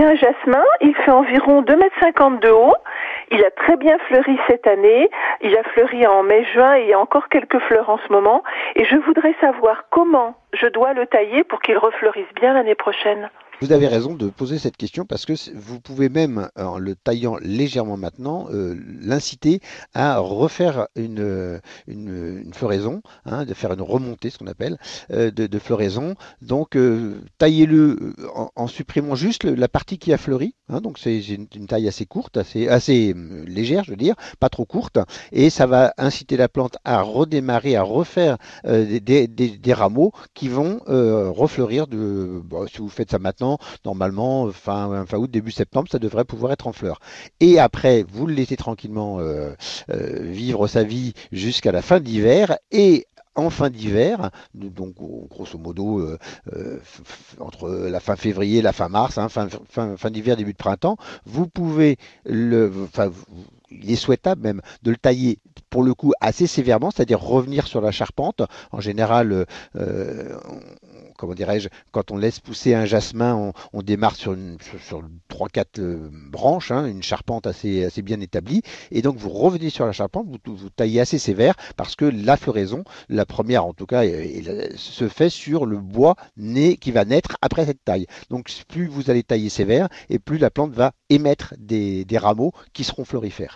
j'ai un jasmin, il fait environ 2,50 m de haut. Il a très bien fleuri cette année. Il a fleuri en mai-juin et il y a encore quelques fleurs en ce moment. Et je voudrais savoir comment je dois le tailler pour qu'il refleurisse bien l'année prochaine. Vous avez raison de poser cette question parce que vous pouvez même, en le taillant légèrement maintenant, euh, l'inciter à refaire une, une, floraison, hein, de faire une remontée, ce qu'on appelle, euh, de, floraison. Donc, euh, taillez-le en, supprimant juste la partie qui a fleuri. Hein, donc, c'est une, taille assez courte, assez, légère, je veux dire, pas trop courte. Et ça va inciter la plante à redémarrer, à refaire des, des, rameaux qui vont refleurir. De, si vous faites ça maintenant, normalement, fin, fin août, début septembre, ça devrait pouvoir être en fleurs. Et après, vous le laissez tranquillement euh, euh, vivre sa vie jusqu'à la fin d'hiver et en fin d'hiver, donc grosso modo euh, entre la fin février la fin mars, hein, fin, fin, d'hiver, début de printemps, vous pouvez le, enfin, il est souhaitable même de le tailler pour le coup assez sévèrement, c'est-à-dire revenir sur la charpente. En général, comment dirais-je, quand on laisse pousser un jasmin, on, démarre sur, une, sur, 3-4 euh, branches, hein, une charpente assez, bien établie, et donc vous revenez sur la charpente, vous, taillez assez sévère, parce que la floraison, la première en tout cas, se fait sur le bois né qui va naître après cette taille. Donc plus vous allez tailler sévère, et plus la plante va émettre des rameaux qui seront florifères.